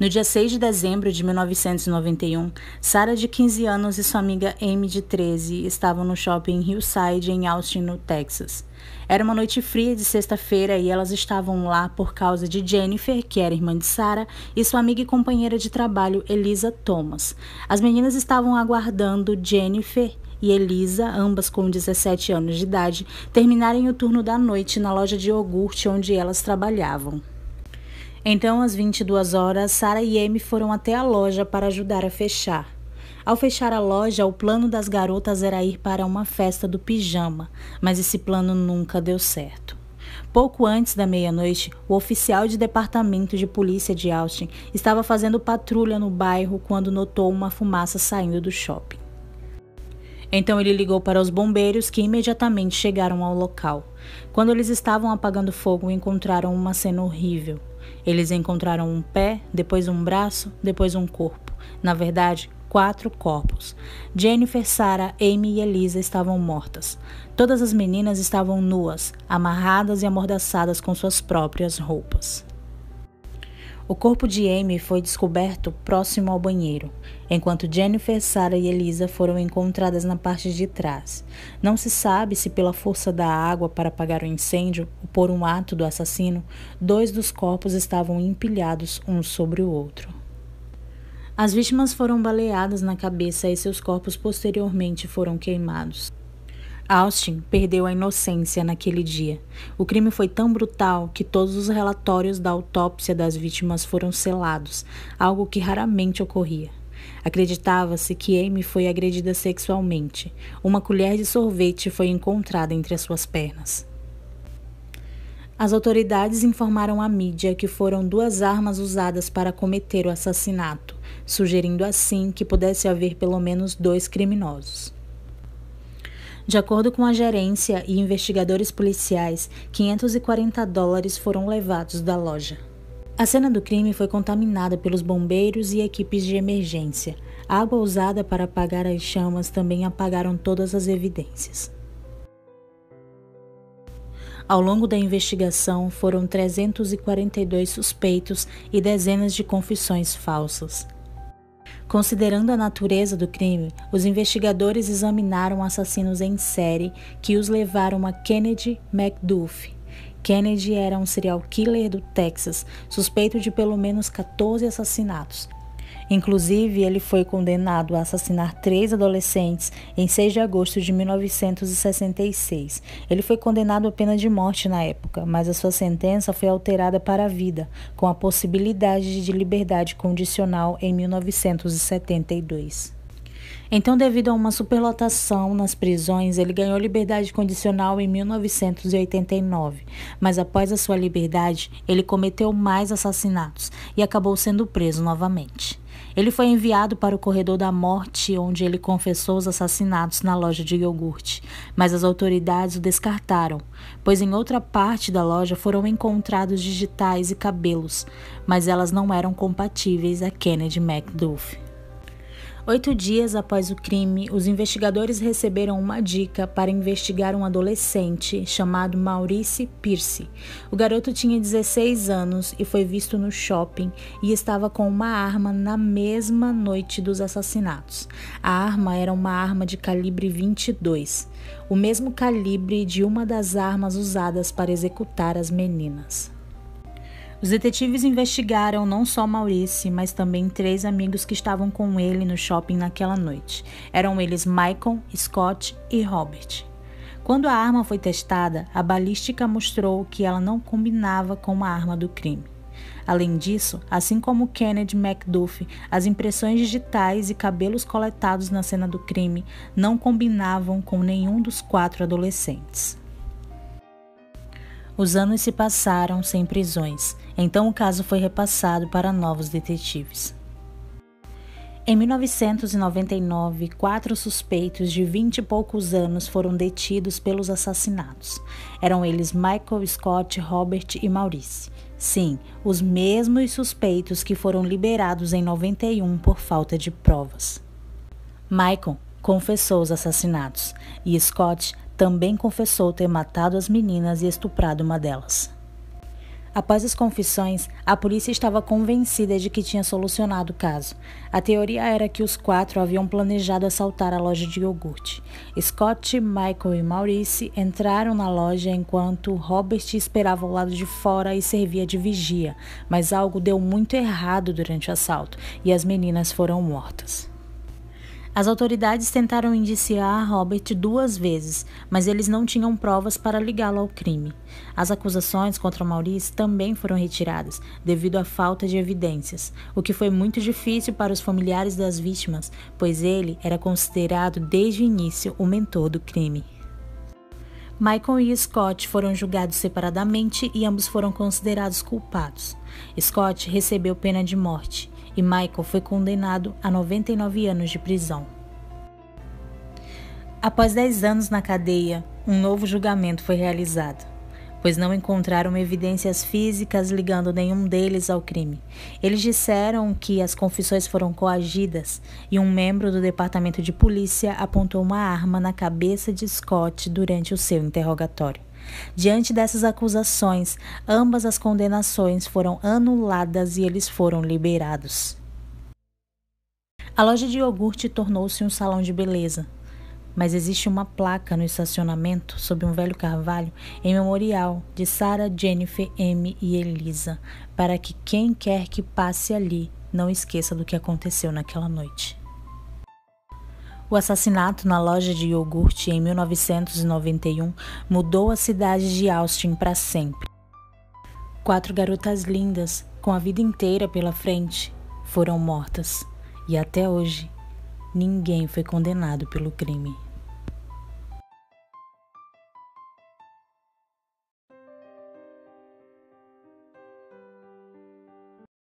No dia 6 de dezembro de 1991, Sarah, de 15 anos, e sua amiga Amy, de 13, estavam no shopping Hillside, em Austin, no Texas. Era uma noite fria de sexta-feira e elas estavam lá por causa de Jennifer, que era irmã de Sarah, e sua amiga e companheira de trabalho, Elisa Thomas. As meninas estavam aguardando Jennifer e Elisa, ambas com 17 anos de idade, terminarem o turno da noite na loja de iogurte onde elas trabalhavam. Então, às 22 horas, Sara e Amy foram até a loja para ajudar a fechar. Ao fechar a loja, o plano das garotas era ir para uma festa do pijama, mas esse plano nunca deu certo. Pouco antes da meia-noite, o oficial de departamento de polícia de Austin estava fazendo patrulha no bairro quando notou uma fumaça saindo do shopping. Então ele ligou para os bombeiros que imediatamente chegaram ao local. Quando eles estavam apagando fogo, encontraram uma cena horrível. Eles encontraram um pé, depois um braço, depois um corpo. Na verdade, quatro corpos. Jennifer, Sarah, Amy e Elisa estavam mortas. Todas as meninas estavam nuas, amarradas e amordaçadas com suas próprias roupas. O corpo de Amy foi descoberto próximo ao banheiro, enquanto Jennifer, Sarah e Elisa foram encontradas na parte de trás. Não se sabe se pela força da água para apagar o incêndio ou por um ato do assassino, dois dos corpos estavam empilhados um sobre o outro. As vítimas foram baleadas na cabeça e seus corpos posteriormente foram queimados. Austin perdeu a inocência naquele dia. O crime foi tão brutal que todos os relatórios da autópsia das vítimas foram selados, algo que raramente ocorria. Acreditava-se que Amy foi agredida sexualmente. Uma colher de sorvete foi encontrada entre as suas pernas. As autoridades informaram à mídia que foram duas armas usadas para cometer o assassinato, sugerindo assim que pudesse haver pelo menos dois criminosos. De acordo com a gerência e investigadores policiais, 540 dólares foram levados da loja. A cena do crime foi contaminada pelos bombeiros e equipes de emergência. A água usada para apagar as chamas também apagaram todas as evidências. Ao longo da investigação, foram 342 suspeitos e dezenas de confissões falsas. Considerando a natureza do crime, os investigadores examinaram assassinos em série que os levaram a Kennedy McDuff. Kennedy era um serial killer do Texas, suspeito de pelo menos 14 assassinatos, Inclusive, ele foi condenado a assassinar três adolescentes em 6 de agosto de 1966. Ele foi condenado à pena de morte na época, mas a sua sentença foi alterada para a vida, com a possibilidade de liberdade condicional em 1972. Então, devido a uma superlotação nas prisões, ele ganhou liberdade condicional em 1989. Mas após a sua liberdade, ele cometeu mais assassinatos e acabou sendo preso novamente. Ele foi enviado para o corredor da morte, onde ele confessou os assassinatos na loja de iogurte, mas as autoridades o descartaram, pois em outra parte da loja foram encontrados digitais e cabelos, mas elas não eram compatíveis a Kennedy MacDuff. Oito dias após o crime, os investigadores receberam uma dica para investigar um adolescente chamado Maurice Pierce. O garoto tinha 16 anos e foi visto no shopping e estava com uma arma na mesma noite dos assassinatos. A arma era uma arma de calibre 22, o mesmo calibre de uma das armas usadas para executar as meninas. Os detetives investigaram não só Maurice, mas também três amigos que estavam com ele no shopping naquela noite. Eram eles Michael, Scott e Robert. Quando a arma foi testada, a balística mostrou que ela não combinava com a arma do crime. Além disso, assim como Kennedy MacDuff, as impressões digitais e cabelos coletados na cena do crime não combinavam com nenhum dos quatro adolescentes. Os anos se passaram sem prisões, então o caso foi repassado para novos detetives. Em 1999, quatro suspeitos de vinte e poucos anos foram detidos pelos assassinatos. Eram eles Michael, Scott, Robert e Maurice. Sim, os mesmos suspeitos que foram liberados em 91 por falta de provas. Michael confessou os assassinatos e Scott também confessou ter matado as meninas e estuprado uma delas. Após as confissões, a polícia estava convencida de que tinha solucionado o caso. A teoria era que os quatro haviam planejado assaltar a loja de iogurte. Scott, Michael e Maurice entraram na loja enquanto Robert esperava ao lado de fora e servia de vigia, mas algo deu muito errado durante o assalto e as meninas foram mortas. As autoridades tentaram indiciar Robert duas vezes, mas eles não tinham provas para ligá-lo ao crime. As acusações contra Maurice também foram retiradas, devido à falta de evidências, o que foi muito difícil para os familiares das vítimas, pois ele era considerado desde o início o mentor do crime. Michael e Scott foram julgados separadamente e ambos foram considerados culpados. Scott recebeu pena de morte e Michael foi condenado a 99 anos de prisão. Após 10 anos na cadeia, um novo julgamento foi realizado, pois não encontraram evidências físicas ligando nenhum deles ao crime. Eles disseram que as confissões foram coagidas e um membro do departamento de polícia apontou uma arma na cabeça de Scott durante o seu interrogatório. Diante dessas acusações, ambas as condenações foram anuladas e eles foram liberados. A loja de iogurte tornou-se um salão de beleza, mas existe uma placa no estacionamento sob um velho carvalho em memorial de Sarah, Jennifer, M e Elisa, para que quem quer que passe ali não esqueça do que aconteceu naquela noite. O assassinato na loja de iogurte em 1991 mudou a cidade de Austin para sempre. Quatro garotas lindas, com a vida inteira pela frente, foram mortas e até hoje ninguém foi condenado pelo crime.